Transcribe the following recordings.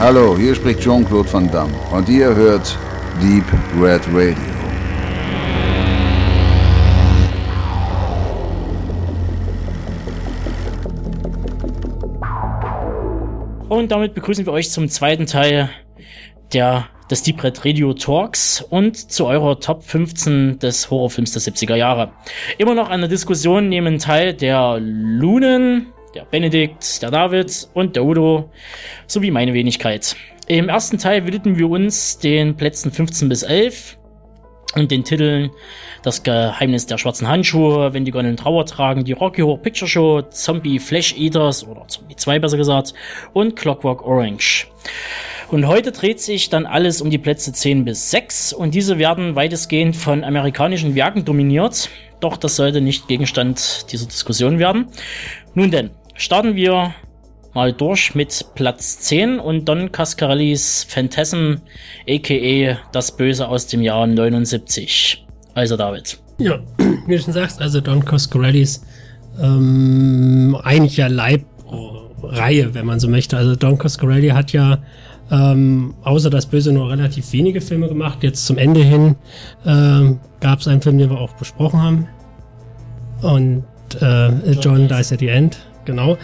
Hallo, hier spricht Jean-Claude Van Damme und ihr hört Deep Red Radio. Und damit begrüßen wir euch zum zweiten Teil der, des Deep Red Radio Talks und zu eurer Top 15 des Horrorfilms der 70er Jahre. Immer noch an der Diskussion nehmen teil der Lunen, der Benedikt, der David und der Udo sowie meine Wenigkeit. Im ersten Teil widmeten wir uns den Plätzen 15 bis 11 und den Titeln Das Geheimnis der schwarzen Handschuhe, Wenn die Gondeln Trauer tragen, die Rocky Horror Picture Show, Zombie Flash Eaters oder Zombie 2 besser gesagt und Clockwork Orange. Und heute dreht sich dann alles um die Plätze 10 bis 6 und diese werden weitestgehend von amerikanischen Werken dominiert. Doch das sollte nicht Gegenstand dieser Diskussion werden. Nun denn, starten wir mal durch mit Platz 10 und Don Cascarellis Phantasm, a.k.a. Das Böse aus dem Jahr 79. Also David. Ja, wie du schon sagst, also Don Coscarellis ähm, eigentlich ja Leibreihe, wenn man so möchte. Also Don Coscarelli hat ja ähm, außer das Böse nur relativ wenige Filme gemacht. Jetzt zum Ende hin ähm, gab es einen Film, den wir auch besprochen haben. Und äh, John Dies at the End, genau.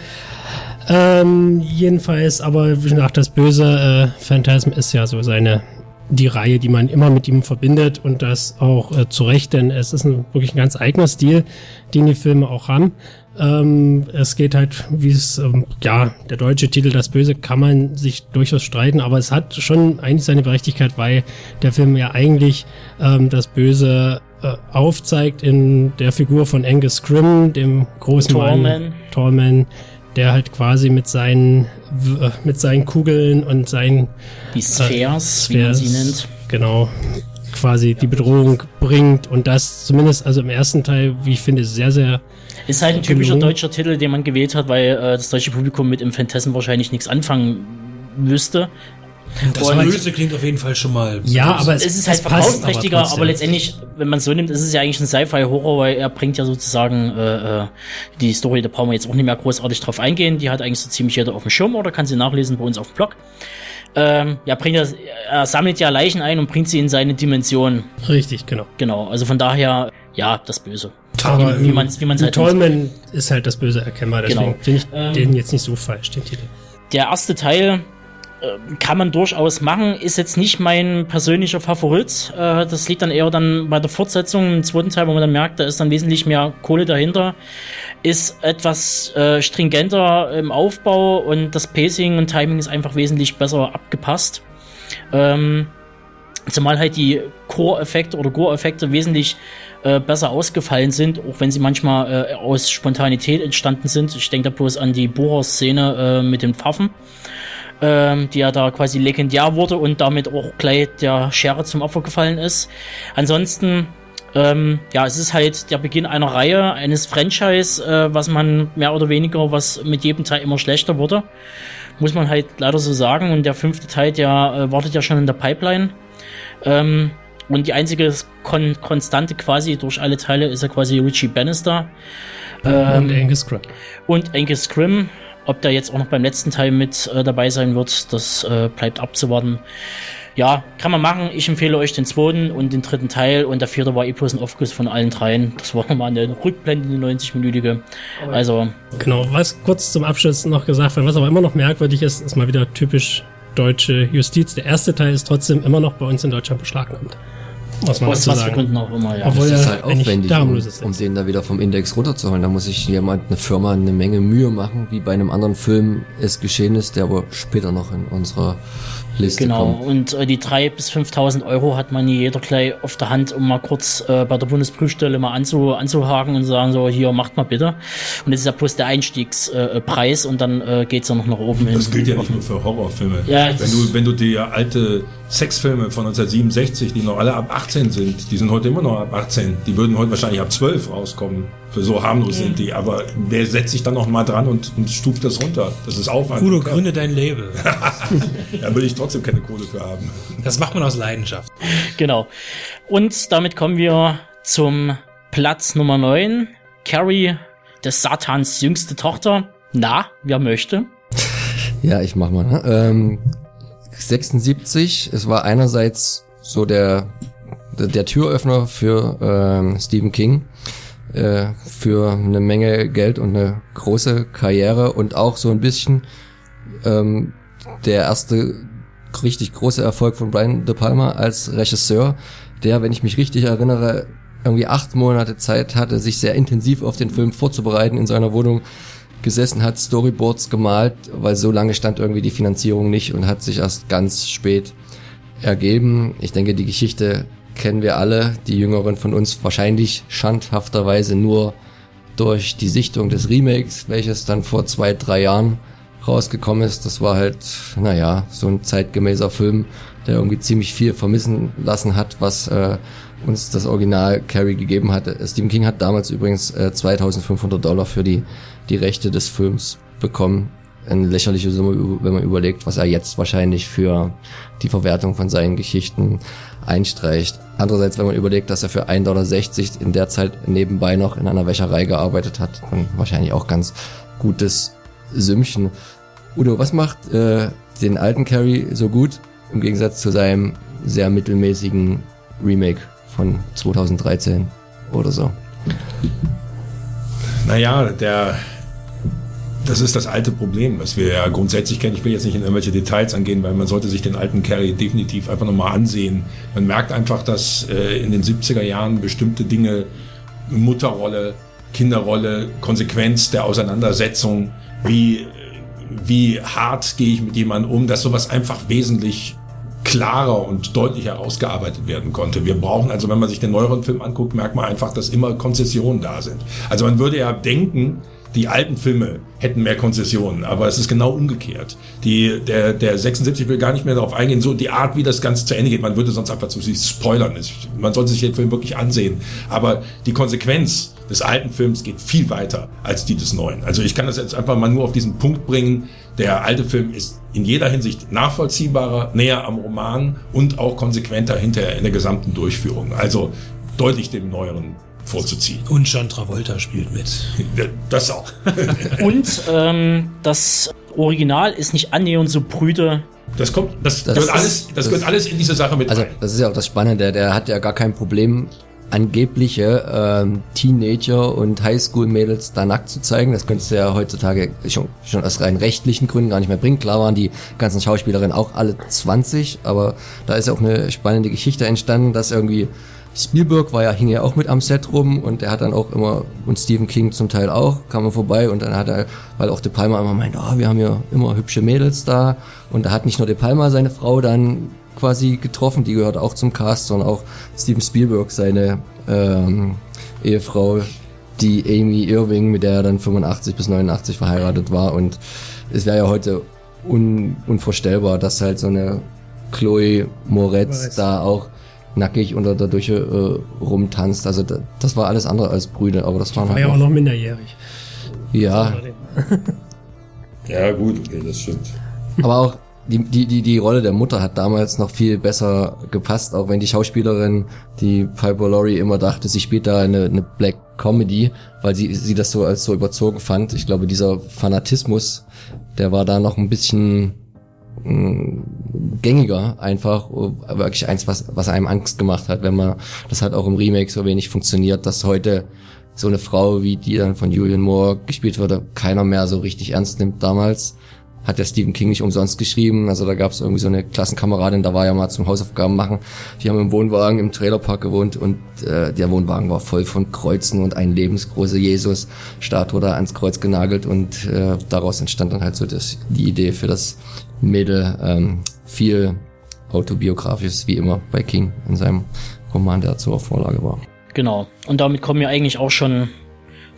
Ähm, jedenfalls, aber wie gesagt, das böse äh, Phantasm ist ja so seine die Reihe, die man immer mit ihm verbindet und das auch äh, zu Recht, denn es ist ein, wirklich ein ganz eigener Stil, den die Filme auch haben. Ähm, es geht halt, wie es, ähm, ja, der deutsche Titel Das Böse kann man sich durchaus streiten, aber es hat schon eigentlich seine Berechtigkeit, weil der Film ja eigentlich ähm, das Böse äh, aufzeigt in der Figur von Angus Grimm, dem großen Tallman. Mann, Tallman, der halt quasi mit seinen äh, mit seinen Kugeln und seinen Die Spheres, wie man Spheres, sie nennt. Genau. Quasi die Bedrohung bringt und das zumindest also im ersten Teil, wie ich finde, sehr, sehr Ist halt ein typischer gelungen. deutscher Titel, den man gewählt hat, weil äh, das deutsche Publikum mit dem Phantasm wahrscheinlich nichts anfangen wüsste. Das Und- Böse klingt auf jeden Fall schon mal. Ja, aber es, Es ist halt verkaufsträchtiger, aber, trotzdem. letztendlich, wenn man es so nimmt, ist es ja eigentlich ein Sci-Fi-Horror, weil er bringt ja sozusagen äh, äh, die Story, da brauchen wir jetzt auch nicht mehr großartig drauf eingehen, die hat eigentlich so ziemlich jeder auf dem Schirm oder kann sie nachlesen bei uns auf dem Blog. Ähm, ja, bringt er, er sammelt ja Leichen ein und bringt sie in seine Dimension. Richtig, genau. Genau, also von daher, ja, das Böse. Aber wie man es wie man's halt nennt. Tallman ist halt das Böse erkennbar, deswegen Genau. finde ich Ähm, den jetzt nicht so falsch, den Titel. Der erste Teil kann man durchaus machen, ist jetzt nicht mein persönlicher Favorit. Äh, das liegt dann eher dann bei der Fortsetzung im zweiten Teil, wo man dann merkt, da ist dann wesentlich mehr Kohle dahinter. Ist etwas äh, stringenter im Aufbau und das Pacing und Timing ist einfach wesentlich besser abgepasst. Ähm, Zumal halt die Core-Effekte oder Gore-Effekte wesentlich äh, besser ausgefallen sind, auch wenn sie manchmal aus Spontanität entstanden sind. Ich denke da bloß an die Bohrer-Szene mit den Pfaffen, ähm, die ja da quasi legendär wurde und damit auch gleich der Schere zum Opfer gefallen ist. Ansonsten, ähm, ja, es ist halt der Beginn einer Reihe, eines Franchise, äh, was man mehr oder weniger, was mit jedem Teil immer schlechter wurde. Muss man halt leider so sagen. Und der fünfte Teil, der äh, wartet ja schon in der Pipeline. Ähm, und die einzige Kon Konstante quasi durch alle Teile ist ja quasi Richie Bannister. Ähm, und Angus Grimm. und Angus Grimm. Ob der jetzt auch noch beim letzten Teil mit äh, dabei sein wird, das äh, bleibt abzuwarten. Ja, kann man machen. Ich empfehle euch den zweiten und den dritten Teil. Und der vierte war eh bloß ein Aufguss von allen dreien. Das war nochmal eine rückblendende 90-minütige. Also, Genau, was kurz zum Abschluss noch gesagt wird, was aber immer noch merkwürdig ist, ist mal wieder typisch deutsche Justiz. Der erste Teil ist trotzdem immer noch bei uns in Deutschland beschlagnahmt. Muss man aus was für sagen. Gründen auch immer, ja. Obwohl Das ist halt aufwendig, um, um den da wieder vom Index runterzuholen. Da muss sich jemand, eine Firma, eine Menge Mühe machen, wie bei einem anderen Film es geschehen ist, der aber später noch in unserer Liste Genau, kommt. und äh, die 3.000 bis 5.000 Euro hat man jeder gleich auf der Hand, um mal kurz äh, bei der Bundesprüfstelle mal anzu, anzuhaken und zu sagen, so, hier, macht mal bitte. Und das ist ja bloß der Einstiegspreis äh, und dann äh, geht's ja noch nach oben hin. Das gilt ja nicht nur für Horrorfilme. Ja, wenn du, wenn du dir alte Sexfilme von 1967, die noch alle ab 18 sind, die sind heute immer noch ab 18. Die würden heute wahrscheinlich ab 12 rauskommen. Für so harmlos sind die. Aber wer setzt sich dann noch mal dran und, und stuft das runter? Das ist Aufwand. Udo, Ja, gründe dein Label. Da will ich trotzdem keine Kohle für haben. Das macht man aus Leidenschaft. Genau. Und damit kommen wir zum Platz Nummer 9. Carrie, des Satans jüngste Tochter. Na, wer möchte? Ja, ich mach mal. Ne? Ähm, 76. Es war einerseits so der, der, der Türöffner für ähm, Stephen King äh, für eine Menge Geld und eine große Karriere und auch so ein bisschen ähm, der erste richtig große Erfolg von Brian De Palma als Regisseur, der, wenn ich mich richtig erinnere, irgendwie acht Monate Zeit hatte, sich sehr intensiv auf den Film vorzubereiten, in seiner Wohnung gesessen hat, Storyboards gemalt, weil so lange stand irgendwie die Finanzierung nicht und hat sich erst ganz spät ergeben. Ich denke, die Geschichte kennen wir alle, die Jüngeren von uns wahrscheinlich schandhafterweise nur durch die Sichtung des Remakes, welches dann vor zwei, drei Jahren rausgekommen ist. Das war halt, naja, so ein zeitgemäßer Film, der irgendwie ziemlich viel vermissen lassen hat, was äh, uns das Original Carrie gegeben hatte. Stephen King hat damals übrigens äh, 2500 Dollar für die, die Rechte des Films bekommen. Eine lächerliche Summe, wenn man überlegt, was er jetzt wahrscheinlich für die Verwertung von seinen Geschichten einstreicht. Andererseits, wenn man überlegt, dass er für 1,60 Dollar in der Zeit nebenbei noch in einer Wäscherei gearbeitet hat, dann wahrscheinlich auch ganz gutes Sümmchen. Udo, was macht äh, den alten Carrie so gut im Gegensatz zu seinem sehr mittelmäßigen Remake von 2013 oder so? Naja, der das ist das alte Problem, was wir ja grundsätzlich kennen. Ich will jetzt nicht in irgendwelche Details angehen, weil man sollte sich den alten Carrie definitiv einfach nochmal ansehen. Man merkt einfach, dass äh, in den 70er Jahren bestimmte Dinge, Mutterrolle, Kinderrolle, Konsequenz der Auseinandersetzung, wie, wie hart gehe ich mit jemandem um, dass sowas einfach wesentlich klarer und deutlicher ausgearbeitet werden konnte. Wir brauchen also, wenn man sich den neueren Film anguckt, merkt man einfach, dass immer Konzessionen da sind. Also man würde ja denken, die alten Filme hätten mehr Konzessionen, aber es ist genau umgekehrt. Die, der, der 76 will gar nicht mehr darauf eingehen, so die Art, wie das Ganze zu Ende geht. Man würde sonst einfach zu sich spoilern. Man sollte sich den Film wirklich ansehen. Aber die Konsequenz des alten Films geht viel weiter als die des neuen. Also ich kann das jetzt einfach mal nur auf diesen Punkt bringen. Der alte Film ist in jeder Hinsicht nachvollziehbarer, näher am Roman und auch konsequenter hinterher in der gesamten Durchführung. Also deutlich dem neueren vorzuziehen. Und John Travolta spielt mit. Das auch. Und ähm, das Original ist nicht annähernd so brüde. Das kommt, das, das gehört alles, das, das gehört alles in diese Sache mit Also rein. das ist ja auch das Spannende, der hat ja gar kein Problem, angebliche ähm, Teenager und Highschool-Mädels da nackt zu zeigen. Das könntest du ja heutzutage schon, schon aus rein rechtlichen Gründen gar nicht mehr bringen. Klar waren die ganzen Schauspielerinnen auch alle 20, aber da ist ja auch eine spannende Geschichte entstanden, dass irgendwie Spielberg war ja, hing ja auch mit am Set rum und er hat dann auch immer, und Stephen King zum Teil auch, kam er vorbei und dann hat er, weil auch De Palma immer meint, oh, wir haben ja immer hübsche Mädels da. Und da hat nicht nur De Palma seine Frau dann quasi getroffen, die gehört auch zum Cast, sondern auch Steven Spielberg, seine ähm, Ehefrau, die Amy Irving, mit der er dann 85 bis 89 verheiratet war. Und es wäre ja heute un, unvorstellbar, dass halt so eine Chloe Moretz. da auch nackig unter der Dusche äh, rumtanzt. Also da, das war alles andere als Brüder, aber das waren War halt ja auch noch minderjährig. ja, Ja, gut, okay, das stimmt. aber auch die, die, die, die Rolle der Mutter hat damals noch viel besser gepasst, auch wenn die Schauspielerin, die Piper Laurie immer dachte, sie spielt da eine, eine Black Comedy, weil sie, sie das so als so überzogen fand. Ich glaube, dieser Fanatismus, der war da noch ein bisschen gängiger einfach, äh, wirklich eins, was, was einem Angst gemacht hat, wenn man, das hat auch im Remake so wenig funktioniert, dass heute so eine Frau wie die dann von Julian Moore gespielt wurde, keiner mehr so richtig ernst nimmt damals. Hat der Stephen King nicht umsonst geschrieben. Also da gab es irgendwie so eine Klassenkameradin, da war ja mal zum Hausaufgaben machen. Die haben im Wohnwagen im Trailerpark gewohnt und äh, der Wohnwagen war voll von Kreuzen und ein lebensgroße Jesus-Statue da ans Kreuz genagelt und äh, daraus entstand dann halt so das, die Idee für das Mädel. Ähm, viel autobiografisches, wie immer bei King in seinem Roman, der zur Vorlage war. Genau. Und damit kommen wir eigentlich auch schon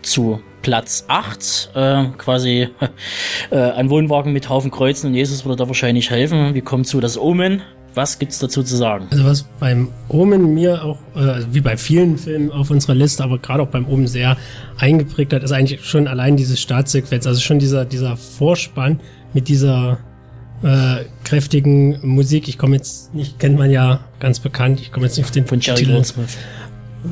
zu Platz 8. Äh, quasi äh, ein Wohnwagen mit Haufen Kreuzen und Jesus würde da wahrscheinlich helfen. Wir kommen zu das Omen. Was gibt's dazu zu sagen? Also was beim Omen mir auch, äh, wie bei vielen Filmen auf unserer Liste, aber gerade auch beim Omen sehr eingeprägt hat, ist eigentlich schon allein diese Startsequenz. Also schon dieser, dieser Vorspann mit dieser äh, kräftigen Musik. Ich komme jetzt nicht, kennt man ja ganz bekannt, ich komme jetzt nicht auf den Von Jerry Titel. Goldsmith.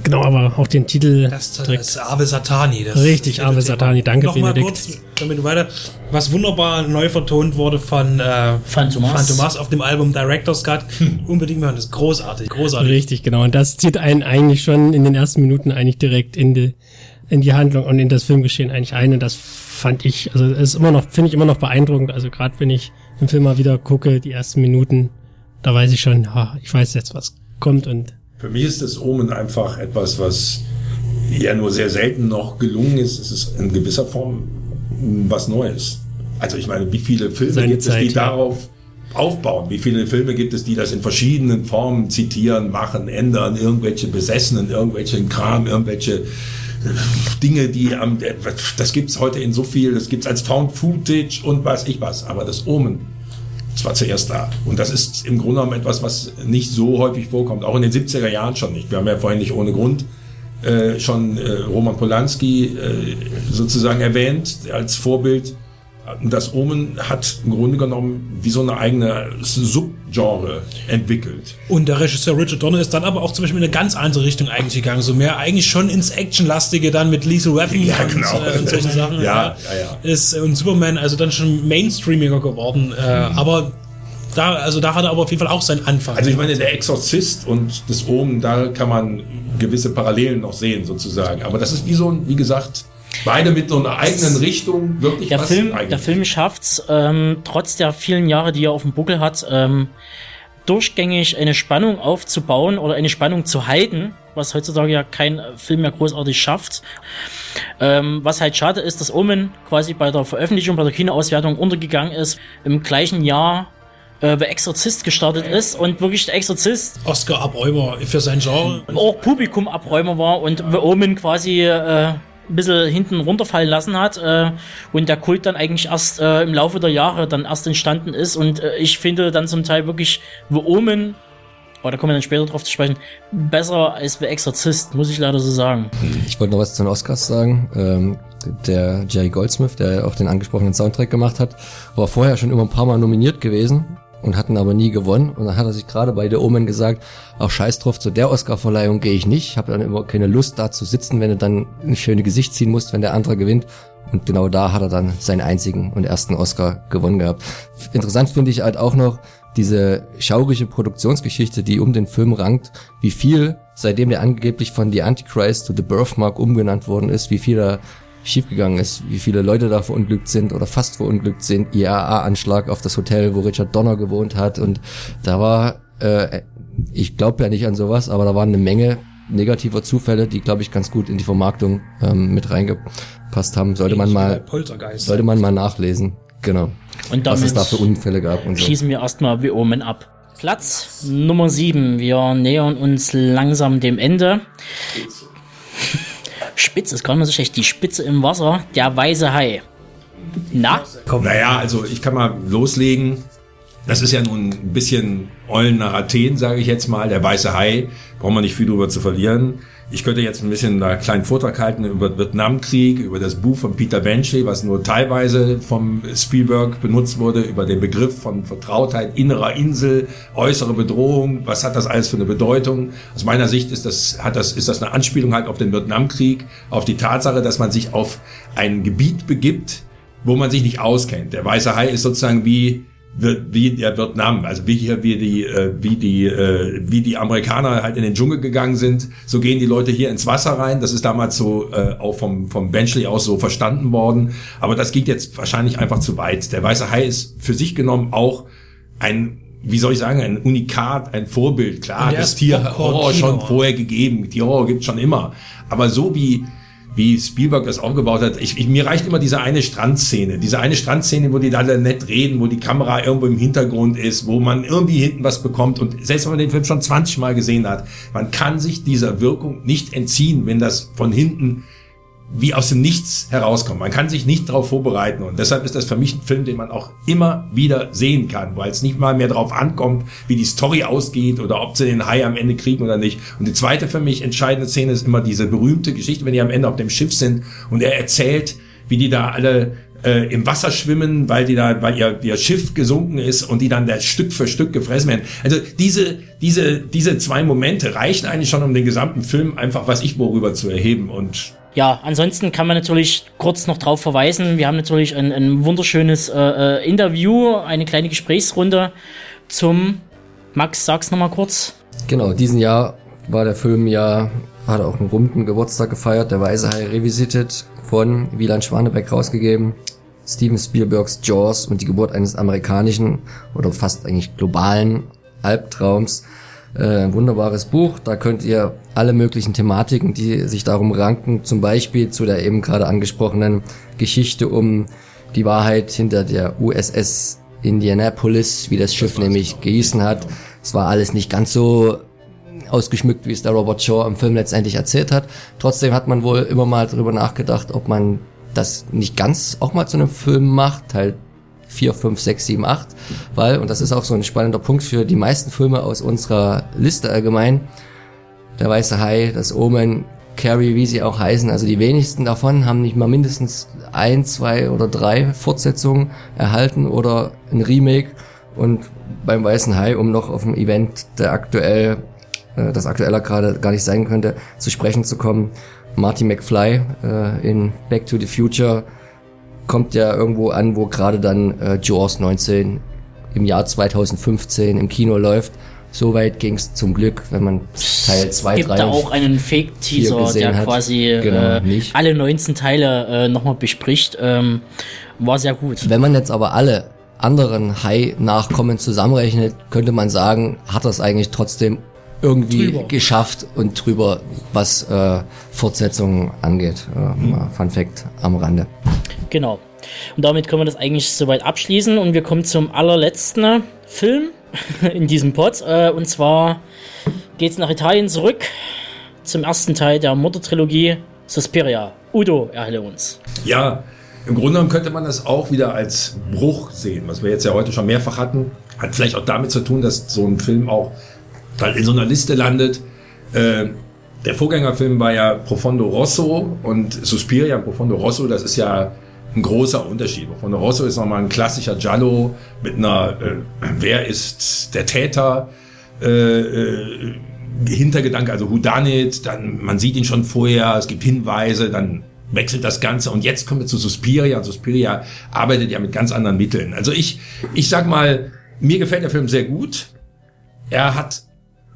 Genau, aber auch den Titel Das, das direkt. ist Ave Satani. Das Richtig, Ave. Satani. Danke, Nochmal Benedikt. kurz, damit du weiter. Was wunderbar neu vertont wurde von äh, Phantomas. Phantomas auf dem Album Director's Cut. Unbedingt mal, das ist großartig, großartig. Richtig, genau. Und das zieht einen eigentlich schon in den ersten Minuten eigentlich direkt in die, in die Handlung und in das Filmgeschehen eigentlich ein. Und das fand ich, also es ist immer noch, finde ich immer noch beeindruckend. Also gerade wenn ich den Film mal wieder gucke, die ersten Minuten, da weiß ich schon, ha, ich weiß jetzt, was kommt und Für mich ist das Omen einfach etwas, was ja nur sehr selten noch gelungen ist. Es ist in gewisser Form was Neues. Also ich meine, wie viele Filme Seine gibt es, Zeit, die ja. darauf aufbauen? Wie viele Filme gibt es, die das in verschiedenen Formen zitieren, machen, ändern, irgendwelche Besessenen, irgendwelchen Kram, irgendwelche Dinge, die am, das gibt's heute in so viel, das gibt's als Found Footage und weiß ich was. Aber das Omen, das war zuerst da. Und das ist im Grunde genommen etwas, was nicht so häufig vorkommt. Auch in den 70er Jahren schon nicht. Wir haben ja vorhin nicht ohne Grund äh, schon äh, Roman Polanski äh, sozusagen erwähnt als Vorbild. Das Omen hat im Grunde genommen wie so eine eigene Subgenre entwickelt. Und der Regisseur Richard Donner ist dann aber auch zum Beispiel in eine ganz andere Richtung eigentlich gegangen. So mehr eigentlich schon ins Actionlastige dann mit Lethal Weapon Ja, und, genau. äh, und solchen Sachen. Ja, ja, ja. Ist, und Superman also dann schon mainstreamiger geworden. Äh, aber da, also da hat er aber auf jeden Fall auch seinen Anfang. Also ich meine, der Exorzist und das Omen, da kann man gewisse Parallelen noch sehen sozusagen. Aber das ist wie so ein, wie gesagt, beide mit so einer eigenen Richtung wirklich Der was Film, eigentlich. der Film schafft's, ähm, trotz der vielen Jahre, die er auf dem Buckel hat, ähm, durchgängig eine Spannung aufzubauen oder eine Spannung zu halten, was heutzutage ja kein Film mehr großartig schafft. Ähm, was halt schade ist, dass Omen quasi bei der Veröffentlichung, bei der Kinoauswertung untergegangen ist, im gleichen Jahr äh, The Exorzist gestartet ist und wirklich der Exorzist Oscar-Abräumer für sein Genre. auch Publikumabräumer war und The Omen quasi äh, ein bisschen hinten runterfallen lassen hat äh, und der Kult dann eigentlich erst äh, im Laufe der Jahre dann erst entstanden ist und äh, ich finde dann zum Teil wirklich The Omen, aber da kommen wir dann später drauf zu sprechen, besser als The Exorzist, muss ich leider so sagen. Ich wollte noch was zu den Oscars sagen. Ähm, der Jerry Goldsmith, der auch den angesprochenen Soundtrack gemacht hat, war vorher schon immer ein paar Mal nominiert gewesen und hatten aber nie gewonnen. Und dann hat er sich gerade bei The Omen gesagt, auch scheiß drauf, zu der Oscarverleihung gehe ich nicht. Ich habe dann immer keine Lust da zu sitzen, wenn du dann ein schönes Gesicht ziehen musst, wenn der andere gewinnt. Und genau da hat er dann seinen einzigen und ersten Oscar gewonnen gehabt. Interessant finde ich halt auch noch diese schaurige Produktionsgeschichte, die um den Film rankt, wie viel, seitdem der angeblich von The Antichrist zu The Birthmark umgenannt worden ist, wie viel da schiefgegangen ist, wie viele Leute da verunglückt sind oder fast verunglückt sind, IAA-Anschlag auf das Hotel, wo Richard Donner gewohnt hat und da war, äh, ich glaube ja nicht an sowas, aber da waren eine Menge negativer Zufälle, die glaube ich ganz gut in die Vermarktung ähm, mit reingepasst haben. Sollte man mal, Poltergeist. sollte man mal nachlesen, genau, Und was es damit da für Unfälle gab und so. schießen wir erstmal The Omen ab. Platz Nummer 7. Wir nähern uns langsam dem Ende. Spitze ist gar nicht so schlecht. Die Spitze im Wasser, der weiße Hai. Na? Naja, also ich kann mal loslegen. Das ist ja nun ein bisschen Eulen nach Athen, sage ich jetzt mal. Der weiße Hai, braucht man nicht viel drüber zu verlieren. Ich könnte jetzt ein bisschen einen kleinen Vortrag halten über den Vietnamkrieg, über das Buch von Peter Benchley, was nur teilweise vom Spielberg benutzt wurde, über den Begriff von Vertrautheit, innerer Insel, äußere Bedrohung. Was hat das alles für eine Bedeutung? Aus meiner Sicht ist das, hat das, ist das eine Anspielung halt auf den Vietnamkrieg, auf die Tatsache, dass man sich auf ein Gebiet begibt, wo man sich nicht auskennt. Der weiße Hai ist sozusagen wie wie der Vietnam, also wie hier wie die äh, wie die äh, wie die Amerikaner halt in den Dschungel gegangen sind, so gehen die Leute hier ins Wasser rein. Das ist damals so äh, auch vom vom Benchley aus so verstanden worden, aber das geht jetzt wahrscheinlich einfach zu weit. Der weiße Hai ist für sich genommen auch ein wie soll ich sagen, ein Unikat, ein Vorbild. Klar, das Tier Horror schon vorher gegeben. Die Horror gibt's schon immer. Aber so wie wie Spielberg das aufgebaut hat. Ich, ich, mir reicht immer diese eine Strandszene. Diese eine Strandszene, wo die da nett reden, wo die Kamera irgendwo im Hintergrund ist, wo man irgendwie hinten was bekommt. Und selbst wenn man den Film schon 20 Mal gesehen hat, man kann sich dieser Wirkung nicht entziehen, wenn das von hinten wie aus dem Nichts herauskommt. Man kann sich nicht darauf vorbereiten und deshalb ist das für mich ein Film, den man auch immer wieder sehen kann, weil es nicht mal mehr darauf ankommt, wie die Story ausgeht oder ob sie den Hai am Ende kriegen oder nicht. Und die zweite für mich entscheidende Szene ist immer diese berühmte Geschichte, wenn die am Ende auf dem Schiff sind und er erzählt, wie die da alle äh, im Wasser schwimmen, weil die da, weil ihr, ihr Schiff gesunken ist und die dann da Stück für Stück gefressen werden. Also diese, diese, diese zwei Momente reichen eigentlich schon, um den gesamten Film einfach, was ich worüber zu erheben und Ja, ansonsten kann man natürlich kurz noch drauf verweisen. Wir haben natürlich ein, ein wunderschönes äh, äh, Interview, eine kleine Gesprächsrunde zum Max, sag's nochmal kurz. Genau, diesen Jahr war der Film ja, hat auch einen runden Geburtstag gefeiert, der Weiße Hai Revisited von Wieland Schwanebeck rausgegeben. Steven Spielbergs Jaws und die Geburt eines amerikanischen oder fast eigentlich globalen Albtraums. Äh, ein wunderbares Buch, da könnt ihr alle möglichen Thematiken, die sich darum ranken, zum Beispiel zu der eben gerade angesprochenen Geschichte um die Wahrheit hinter der USS Indianapolis, wie das Schiff nämlich gehießen hat. Es war alles nicht ganz so ausgeschmückt, wie es der Robert Shaw im Film letztendlich erzählt hat. Trotzdem hat man wohl immer mal drüber nachgedacht, ob man das nicht ganz auch mal zu einem Film macht, Teil 4, 5, 6, 7, 8, weil, und das ist auch so ein spannender Punkt für die meisten Filme aus unserer Liste allgemein, der Weiße Hai, das Omen, Carrie, wie sie auch heißen, also die wenigsten davon haben nicht mal mindestens ein, zwei oder drei Fortsetzungen erhalten oder ein Remake. Und beim Weißen Hai, um noch auf ein Event, der aktuell, äh, das aktueller gerade gar nicht sein könnte, zu sprechen zu kommen, Marty McFly äh, in Back to the Future kommt ja irgendwo an, wo gerade dann äh, Jaws 19 im Jahr 2015 im Kino läuft. So weit ging es zum Glück, wenn man Teil 2, Gibt 3 da und auch einen Fake-Teaser, der hat. quasi Genau, äh, alle 19 Teile äh, nochmal bespricht. Ähm, war sehr gut. Wenn man jetzt aber alle anderen Hai-Nachkommen zusammenrechnet, könnte man sagen, hat das eigentlich trotzdem irgendwie Drüber. geschafft und drüber, was äh, Fortsetzungen angeht. Äh, mal Fun Fact am Rande. Genau. Und damit können wir das eigentlich soweit abschließen und wir kommen zum allerletzten Film in diesem Pod. Äh, und zwar geht's nach Italien zurück zum ersten Teil der Mordor-Trilogie Suspiria. Udo, erhelle uns. Ja, im Grunde genommen könnte man das auch wieder als Bruch sehen, was wir jetzt ja heute schon mehrfach hatten. Hat vielleicht auch damit zu tun, dass so ein Film auch dann in so einer Liste landet. Äh, der Vorgängerfilm war ja Profondo Rosso und Suspiria Profondo Rosso, das ist ja ein großer Unterschied. Profondo Rosso ist nochmal ein klassischer Giallo mit einer, äh, wer ist der Täter, äh, äh, Hintergedanke, also Whodunit, dann, man sieht ihn schon vorher, es gibt Hinweise, dann wechselt das Ganze und jetzt kommen wir zu Suspiria und Suspiria arbeitet ja mit ganz anderen Mitteln. Also ich, ich sag mal, mir gefällt der Film sehr gut. Er hat,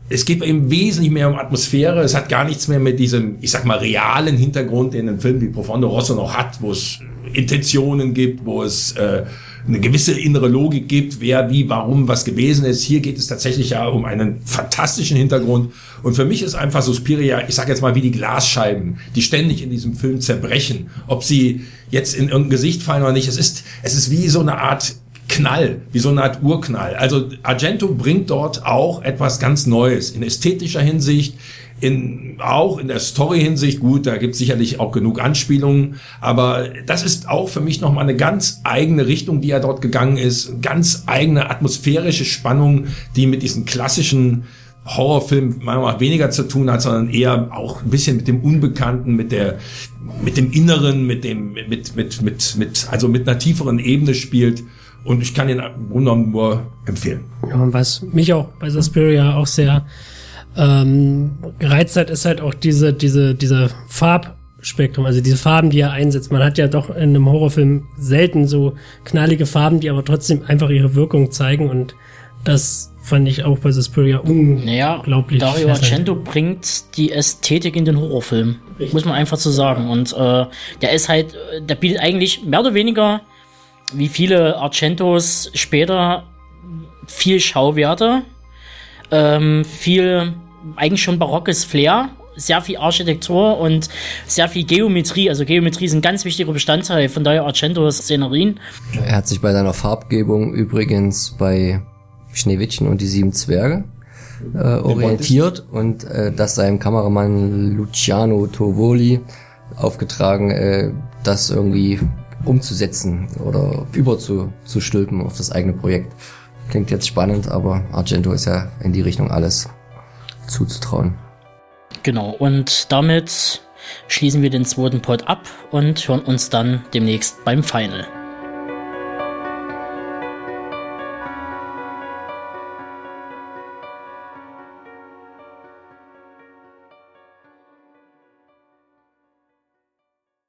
es geht ihm wesentlich mehr um Atmosphäre, es hat gar nichts mehr mit diesem, ich sag mal, realen Hintergrund, den ein Film wie Profondo Rosso noch hat, wo es Intentionen gibt, wo es äh, eine gewisse innere Logik gibt, wer, wie, warum, was gewesen ist. Hier geht es tatsächlich ja um einen fantastischen Hintergrund. Und für mich ist einfach Suspiria, ich sage jetzt mal wie die Glasscheiben, die ständig in diesem Film zerbrechen. Ob sie jetzt in irgendein Gesicht fallen oder nicht. Es ist, es ist wie so eine Art Knall, wie so eine Art Urknall. Also Argento bringt dort auch etwas ganz Neues in ästhetischer Hinsicht, in, auch in der Story-Hinsicht, gut, da gibt es sicherlich auch genug Anspielungen, aber das ist auch für mich nochmal eine ganz eigene Richtung, die er dort gegangen ist, ganz eigene atmosphärische Spannung, die mit diesen klassischen Horrorfilm meiner Meinung nach weniger zu tun hat, sondern eher auch ein bisschen mit dem Unbekannten, mit der, mit dem Inneren, mit dem, mit, mit, mit, mit, also mit einer tieferen Ebene spielt. Und ich kann ihn im Grunde genommen nur empfehlen. Ja, und was mich auch bei Suspiria auch sehr ähm, gereizt hat, ist halt auch diese, diese, dieser Farbspektrum, also diese Farben, die er einsetzt. Man hat ja doch in einem Horrorfilm selten so knallige Farben, die aber trotzdem einfach ihre Wirkung zeigen und das fand ich auch bei Suspiria Naja, unglaublich. Dario fesselnd. Argento bringt die Ästhetik in den Horrorfilm. Muss man einfach so sagen. Und äh, der ist halt, äh, der bietet eigentlich mehr oder weniger, wie viele Argentos später, viel Schauwerte, ähm, viel eigentlich schon barockes Flair, sehr viel Architektur und sehr viel Geometrie. Also Geometrie ist ein ganz wichtiger Bestandteil von Dario Argentos Szenerien. Er hat sich bei seiner Farbgebung übrigens bei Schneewittchen und die sieben Zwerge äh, orientiert und äh, das seinem Kameramann Luciano Tovoli aufgetragen, äh, das irgendwie umzusetzen oder überzustülpen auf das eigene Projekt. Klingt jetzt spannend, aber Argento ist ja in die Richtung alles zuzutrauen. Genau, und damit schließen wir den zweiten Pod ab und hören uns dann demnächst beim Final.